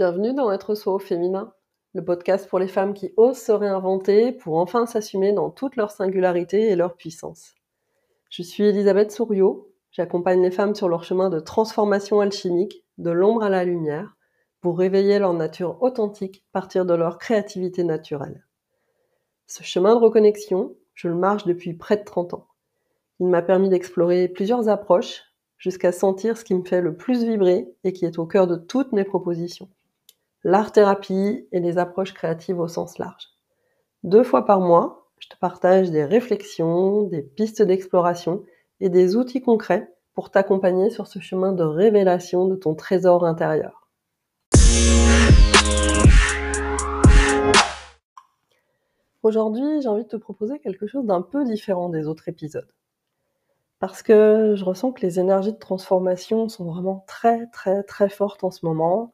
Bienvenue dans Être soi au féminin, le podcast pour les femmes qui osent se réinventer pour enfin s'assumer dans toute leur singularité et leur puissance. Je suis Elisabeth Souriau, j'accompagne les femmes sur leur chemin de transformation alchimique, de l'ombre à la lumière, pour réveiller leur nature authentique, partir de leur créativité naturelle. Ce chemin de reconnexion, je le marche depuis près de 30 ans. Il m'a permis d'explorer plusieurs approches jusqu'à sentir ce qui me fait le plus vibrer et qui est au cœur de toutes mes propositions l'art-thérapie et les approches créatives au sens large. Deux fois par mois, je te partage des réflexions, des pistes d'exploration et des outils concrets pour t'accompagner sur ce chemin de révélation de ton trésor intérieur. Aujourd'hui, j'ai envie de te proposer quelque chose d'un peu différent des autres épisodes. Parce que je ressens que les énergies de transformation sont vraiment très très très fortes en ce moment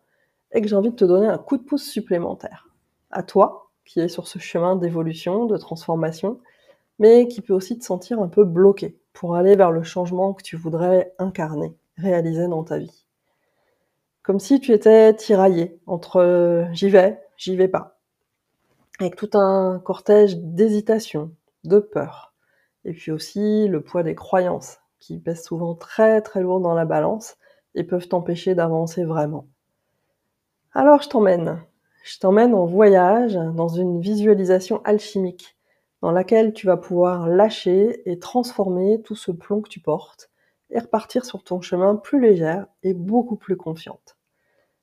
et que j'ai envie de te donner un coup de pouce supplémentaire. À toi, qui es sur ce chemin d'évolution, de transformation, mais qui peut aussi te sentir un peu bloqué pour aller vers le changement que tu voudrais incarner, réaliser dans ta vie. Comme si tu étais tiraillé entre euh, j'y vais, j'y vais pas. Avec tout un cortège d'hésitation, de peur. Et puis aussi le poids des croyances, qui pèsent souvent très très lourd dans la balance et peuvent t'empêcher d'avancer vraiment. Alors je t'emmène. Je t'emmène en voyage dans une visualisation alchimique dans laquelle tu vas pouvoir lâcher et transformer tout ce plomb que tu portes et repartir sur ton chemin plus légère et beaucoup plus confiante.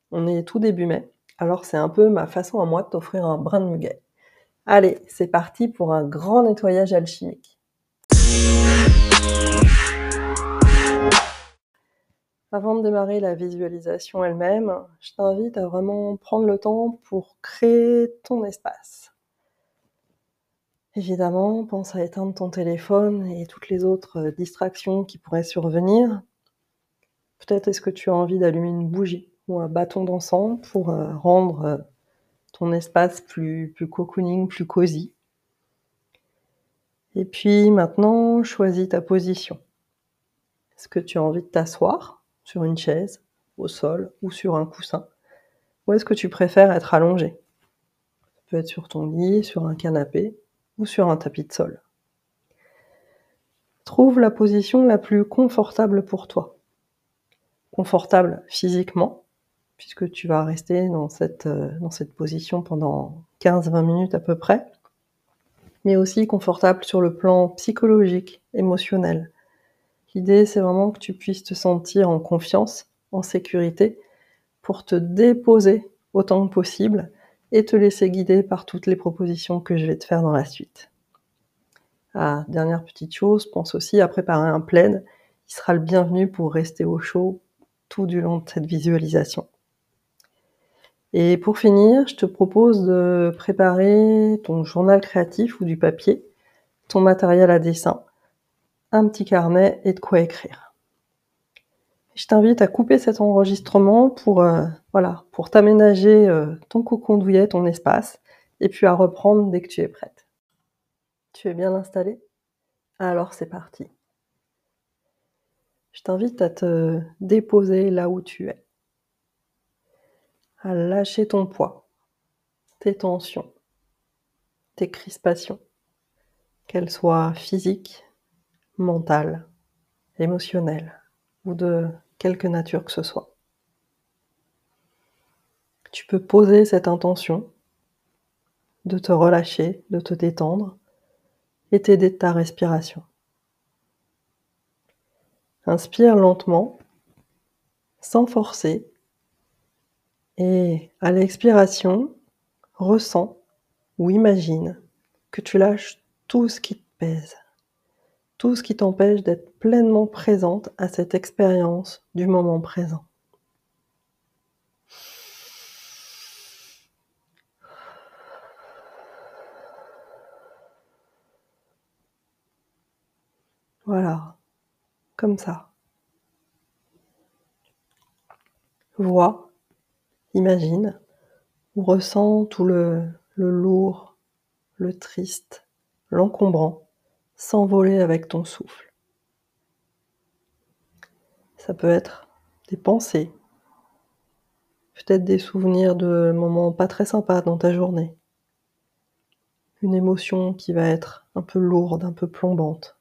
On est tout début mai, alors c'est un peu ma façon à moi de t'offrir un brin de muguet. Allez, c'est parti pour un grand nettoyage alchimique. Avant de démarrer la visualisation elle-même, je t'invite à vraiment prendre le temps pour créer ton espace. Évidemment, pense à éteindre ton téléphone et toutes les autres distractions qui pourraient survenir. Peut-être est-ce que tu as envie d'allumer une bougie ou un bâton d'encens pour euh, rendre euh, ton espace plus, plus cocooning, plus cosy. Et puis maintenant, choisis ta position. Est-ce que tu as envie de t'asseoir? Sur une chaise, au sol ou sur un coussin Ou est-ce que tu préfères être allongé? Ça peut être sur ton lit, sur un canapé ou sur un tapis de sol. Trouve la position la plus confortable pour toi. Confortable physiquement, puisque tu vas rester dans cette, euh, dans cette position pendant 15-20 minutes à peu près, mais aussi confortable sur le plan psychologique, émotionnel, L'idée, c'est vraiment que tu puisses te sentir en confiance, en sécurité, pour te déposer autant que possible et te laisser guider par toutes les propositions que je vais te faire dans la suite. Ah, dernière petite chose, pense aussi à préparer un plaid qui sera le bienvenu pour rester au chaud tout du long de cette visualisation. Et pour finir, je te propose de préparer ton journal créatif ou du papier, ton matériel à dessin, un petit carnet et de quoi écrire. Je t'invite à couper cet enregistrement pour, euh, voilà, pour t'aménager euh, ton cocon douillet, ton espace, et puis à reprendre dès que tu es prête. Tu es bien installé Alors c'est parti. Je t'invite à te déposer là où tu es, à lâcher ton poids, tes tensions, tes crispations, qu'elles soient physiques, mentale, émotionnelle ou de quelque nature que ce soit. Tu peux poser cette intention de te relâcher, de te détendre et t'aider de ta respiration. Inspire lentement, sans forcer, et à l'expiration, ressens ou imagine que tu lâches tout ce qui te pèse tout ce qui t'empêche d'être pleinement présente à cette expérience du moment présent. Voilà, comme ça. Vois, imagine, ou ressens tout le, le lourd, le triste, l'encombrant s'envoler avec ton souffle. Ça peut être des pensées, Peut-être des souvenirs de moments pas très sympas dans ta journée. Une émotion qui va être un peu lourde, un peu plombante.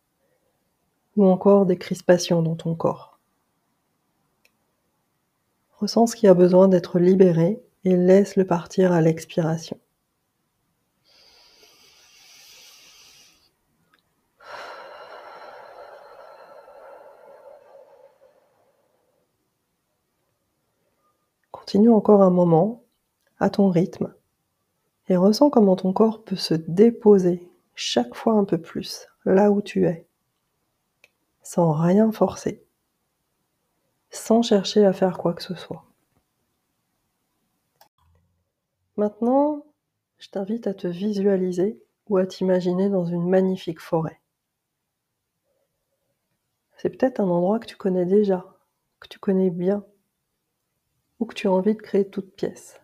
Ou encore des crispations dans ton corps. Ressens ce qui a besoin d'être libéré et laisse-le partir à l'expiration. Continue encore un moment à ton rythme et ressens comment ton corps peut se déposer chaque fois un peu plus là où tu es, sans rien forcer, sans chercher à faire quoi que ce soit. Maintenant, je t'invite à te visualiser ou à t'imaginer dans une magnifique forêt. C'est peut-être un endroit que tu connais déjà, que tu connais bien, que tu as envie de créer toute pièce.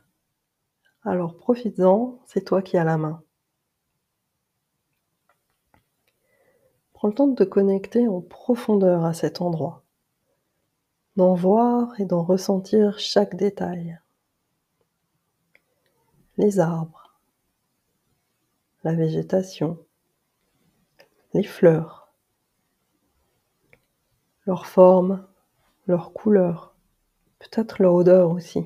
Alors profites-en, c'est toi qui as la main. Prends le temps de te connecter en profondeur à cet endroit, d'en voir et d'en ressentir chaque détail. Les arbres, la végétation, les fleurs, leur forme, leur couleur, peut-être leur odeur aussi.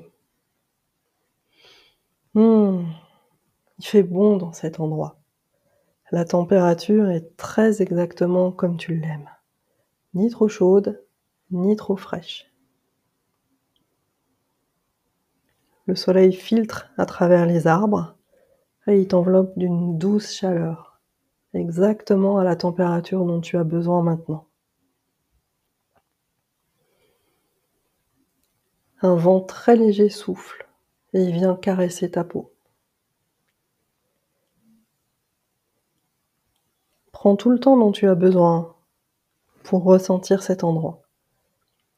Hmm, il fait bon dans cet endroit. La température est très exactement comme tu l'aimes. Ni trop chaude, ni trop fraîche. Le soleil filtre à travers les arbres et il t'enveloppe d'une douce chaleur, exactement à la température dont tu as besoin maintenant. Un vent très léger souffle et il vient caresser ta peau. Prends tout le temps dont tu as besoin pour ressentir cet endroit.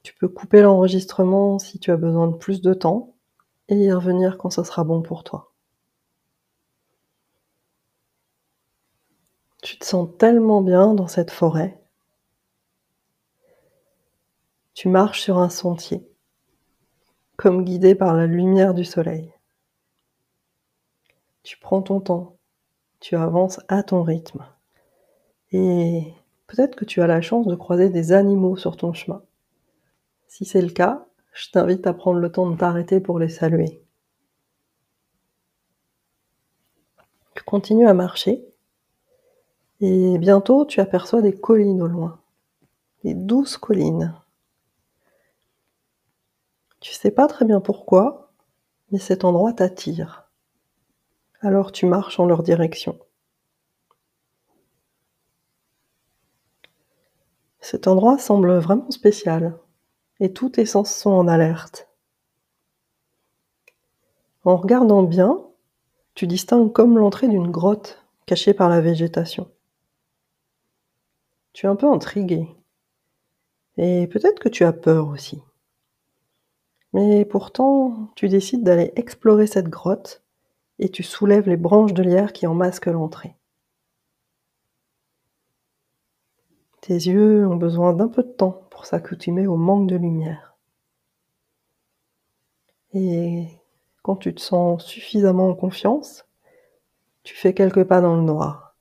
Tu peux couper l'enregistrement si tu as besoin de plus de temps et y revenir quand ce sera bon pour toi. Tu te sens tellement bien dans cette forêt. Tu marches sur un sentier comme guidé par la lumière du soleil. Tu prends ton temps, tu avances à ton rythme. Et peut-être que tu as la chance de croiser des animaux sur ton chemin. Si c'est le cas, je t'invite à prendre le temps de t'arrêter pour les saluer. Tu continues à marcher et bientôt tu aperçois des collines au loin, des douces collines tu sais pas très bien pourquoi, mais cet endroit t'attire. Alors tu marches en leur direction. Cet endroit semble vraiment spécial et tous tes sens sont en alerte. En regardant bien, tu distingues comme l'entrée d'une grotte cachée par la végétation. Tu es un peu intrigué. Et peut-être que tu as peur aussi. Mais pourtant, tu décides d'aller explorer cette grotte et tu soulèves les branches de lierre qui en masquent l'entrée. Tes yeux ont besoin d'un peu de temps pour s'accoutumer au manque de lumière. Et quand tu te sens suffisamment en confiance, tu fais quelques pas dans le noir.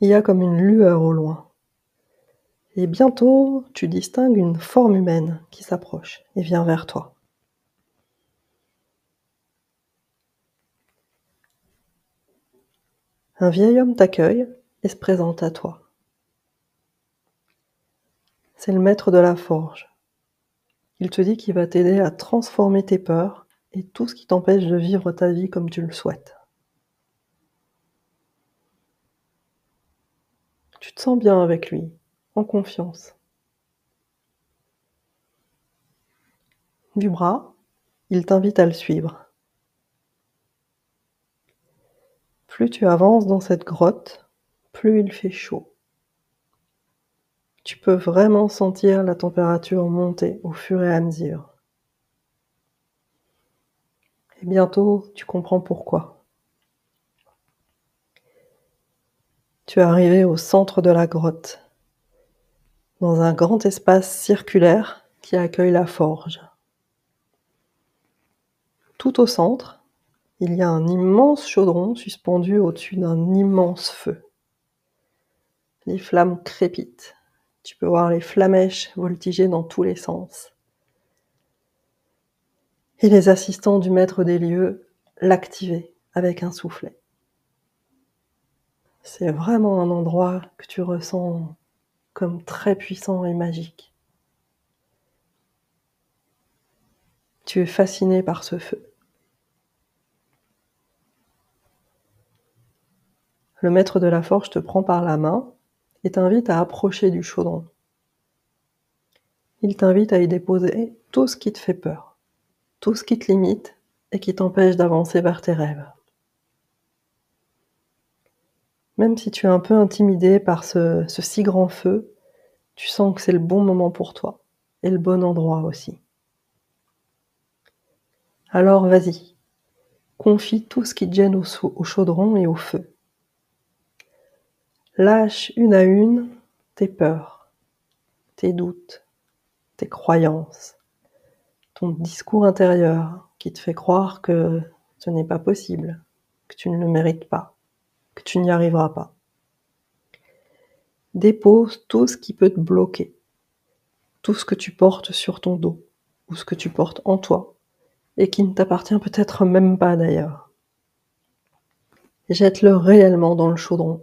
Il y a comme une lueur au loin. Et bientôt, tu distingues une forme humaine qui s'approche et vient vers toi. Un vieil homme t'accueille et se présente à toi. C'est le maître de la forge. Il te dit qu'il va t'aider à transformer tes peurs et tout ce qui t'empêche de vivre ta vie comme tu le souhaites. Tu te sens bien avec lui, en confiance. Du bras, il t'invite à le suivre. Plus tu avances dans cette grotte, plus il fait chaud. Tu peux vraiment sentir la température monter au fur et à mesure. Et bientôt, tu comprends pourquoi. Tu es arrivé au centre de la grotte dans un grand espace circulaire qui accueille la forge. Tout au centre, il y a un immense chaudron suspendu au-dessus d'un immense feu. Les flammes crépitent. Tu peux voir les flamèches voltiger dans tous les sens. Et les assistants du maître des lieux l'activer avec un soufflet. C'est vraiment un endroit que tu ressens comme très puissant et magique. Tu es fasciné par ce feu. Le maître de la forge te prend par la main et t'invite à approcher du chaudron. Il t'invite à y déposer tout ce qui te fait peur, tout ce qui te limite et qui t'empêche d'avancer vers tes rêves. Même si tu es un peu intimidé par ce, si grand feu, tu sens que c'est le bon moment pour toi et le bon endroit aussi. Alors vas-y, confie tout ce qui te gêne au chaudron et au feu. Lâche une à une tes peurs, tes doutes, tes croyances, ton discours intérieur qui te fait croire que ce n'est pas possible, que tu ne le mérites pas, que tu n'y arriveras pas. Dépose tout ce qui peut te bloquer, tout ce que tu portes sur ton dos ou ce que tu portes en toi et qui ne t'appartient peut-être même pas d'ailleurs. Jette-le réellement dans le chaudron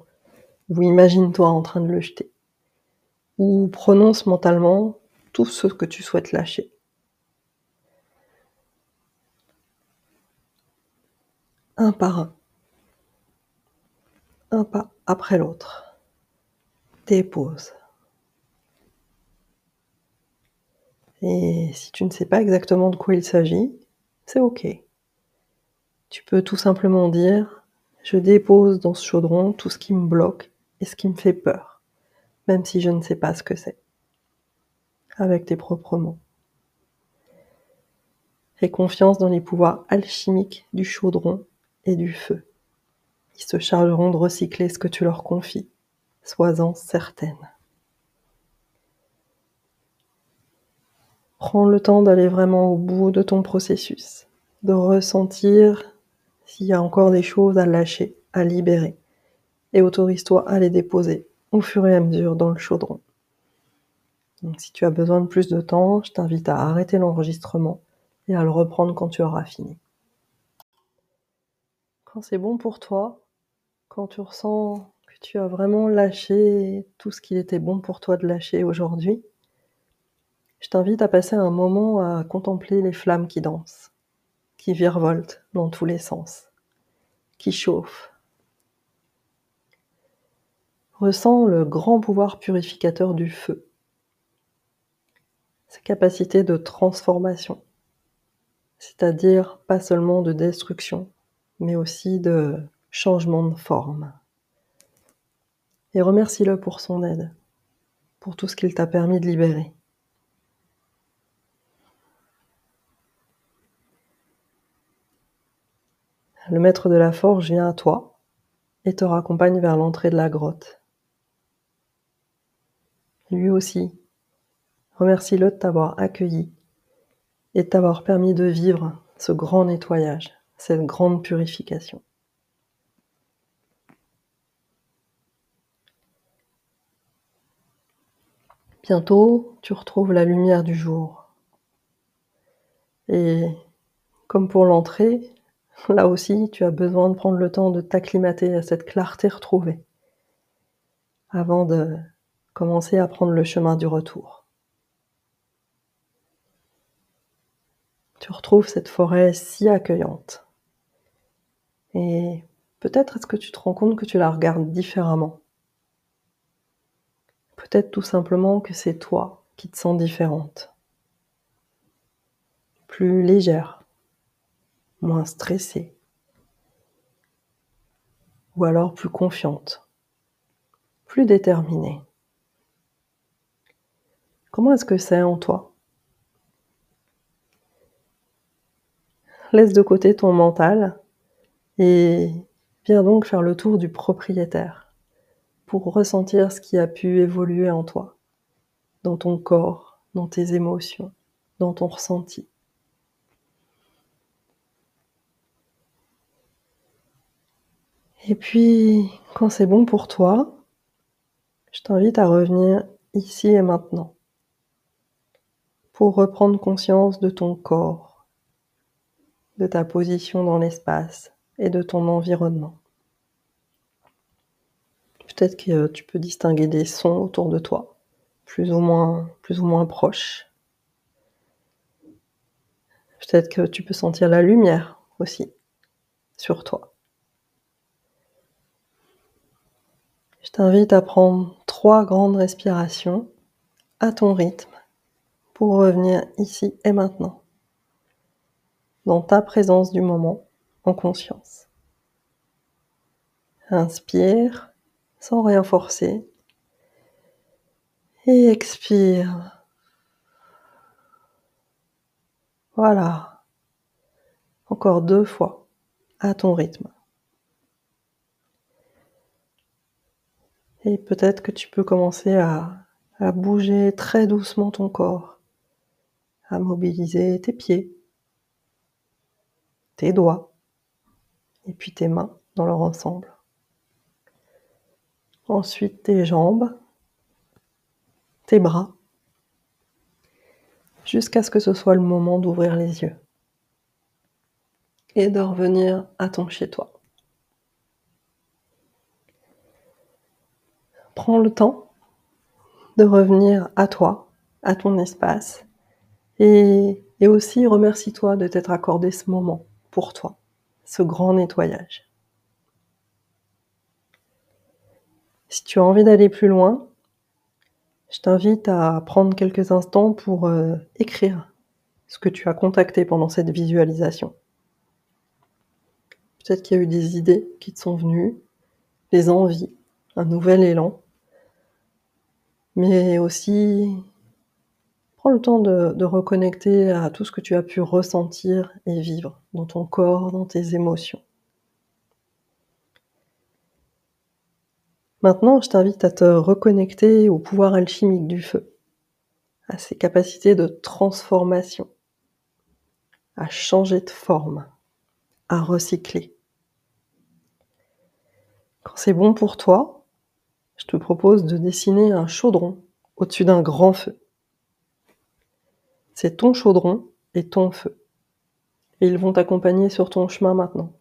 ou imagine-toi en train de le jeter. Ou prononce mentalement tout ce que tu souhaites lâcher. Un par un. Un pas après l'autre. Dépose. Et si tu ne sais pas exactement de quoi il s'agit, c'est ok. Tu peux tout simplement dire, je dépose dans ce chaudron tout ce qui me bloque et ce qui me fait peur, même si je ne sais pas ce que c'est, avec tes propres mots. Aie confiance dans les pouvoirs alchimiques du chaudron et du feu. Se chargeront de recycler ce que tu leur confies, sois-en certaine. Prends le temps d'aller vraiment au bout de ton processus, de ressentir s'il y a encore des choses à lâcher, à libérer et autorise-toi à les déposer au fur et à mesure dans le chaudron. Donc si tu as besoin de plus de temps, je t'invite à arrêter l'enregistrement et à le reprendre quand tu auras fini. Quand c'est bon pour toi, quand tu ressens que tu as vraiment lâché tout ce qu'il était bon pour toi de lâcher aujourd'hui, je t'invite à passer un moment à contempler les flammes qui dansent, qui virevoltent dans tous les sens, qui chauffent, Ressens le grand pouvoir purificateur du feu, sa capacité de transformation, c'est-à-dire pas seulement de destruction, mais aussi de changement de forme. Et remercie-le pour son aide, pour tout ce qu'il t'a permis de libérer. Le maître de la forge vient à toi et te raccompagne vers l'entrée de la grotte lui aussi. Remercie-le de t'avoir accueilli et de t'avoir permis de vivre ce grand nettoyage, cette grande purification. Bientôt, tu retrouves la lumière du jour. Et comme pour l'entrée, là aussi, tu as besoin de prendre le temps de t'acclimater à cette clarté retrouvée avant de commencer à prendre le chemin du retour. Tu retrouves cette forêt si accueillante. Et peut-être est-ce que tu te rends compte que tu la regardes différemment. Peut-être tout simplement que c'est toi qui te sens différente. Plus légère, moins stressée. Ou alors plus confiante, plus déterminée. Comment est-ce que c'est en toi? Laisse de côté ton mental et viens donc faire le tour du propriétaire pour ressentir ce qui a pu évoluer en toi, dans ton corps dans tes émotions, dans ton ressenti. Et puis, quand c'est bon pour toi, je t'invite à revenir ici et maintenant pour reprendre conscience de ton corps, de ta position dans l'espace et de ton environnement. Peut-être que tu peux distinguer des sons autour de toi, plus ou moins, plus ou moins proches. Peut-être que tu peux sentir la lumière aussi sur toi. Je t'invite à prendre trois grandes respirations à ton rythme pour revenir ici et maintenant, dans ta présence du moment, en conscience. Inspire sans rien forcer et expire. Voilà. Encore deux fois à ton rythme. Et peut-être que tu peux commencer à, à bouger très doucement ton corps à mobiliser tes pieds, tes doigts et puis tes mains dans leur ensemble. Ensuite tes jambes, tes bras, jusqu'à ce que ce soit le moment d'ouvrir les yeux et de revenir à ton chez-toi. Prends le temps de revenir à toi, à ton espace, et, aussi remercie-toi de t'être accordé ce moment pour toi, ce grand nettoyage. Si tu as envie d'aller plus loin, je t'invite à prendre quelques instants pour euh, écrire ce que tu as contacté pendant cette visualisation. Peut-être qu'il y a eu des idées qui te sont venues, des envies, un nouvel élan, mais aussi Prends le temps de, reconnecter à tout ce que tu as pu ressentir et vivre dans ton corps, dans tes émotions. Maintenant, je t'invite à te reconnecter au pouvoir alchimique du feu, à ses capacités de transformation, à changer de forme, à recycler. Quand c'est bon pour toi, je te propose de dessiner un chaudron au-dessus d'un grand feu. C'est ton chaudron et ton feu. Et ils vont t'accompagner sur ton chemin maintenant.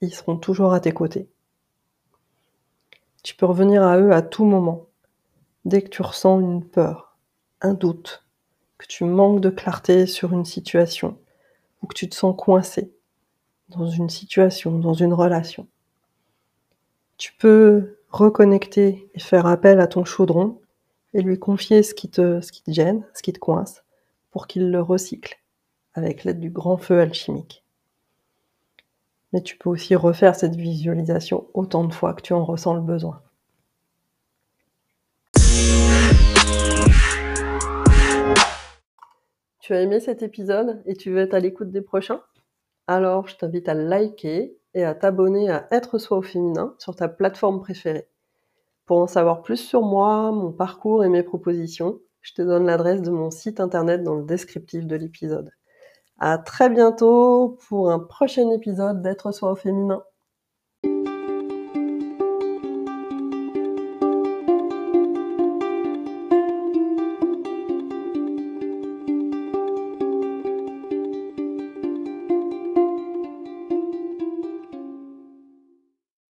Ils seront toujours à tes côtés. Tu peux revenir à eux à tout moment, dès que tu ressens une peur, un doute, que tu manques de clarté sur une situation, ou que tu te sens coincé dans une situation, dans une relation. Tu peux reconnecter et faire appel à ton chaudron et lui confier ce qui te, ce qui gêne, ce qui te coince, pour qu'il le recycle avec l'aide du grand feu alchimique. Mais tu peux aussi refaire cette visualisation autant de fois que tu en ressens le besoin. Tu as aimé cet épisode et tu veux être à l'écoute des prochains? Alors je t'invite à liker et à t'abonner à Être Soi au féminin sur ta plateforme préférée. Pour en savoir plus sur moi, mon parcours et mes propositions, je te donne l'adresse de mon site internet dans le descriptif de l'épisode. À très bientôt pour un prochain épisode d'être soi au féminin.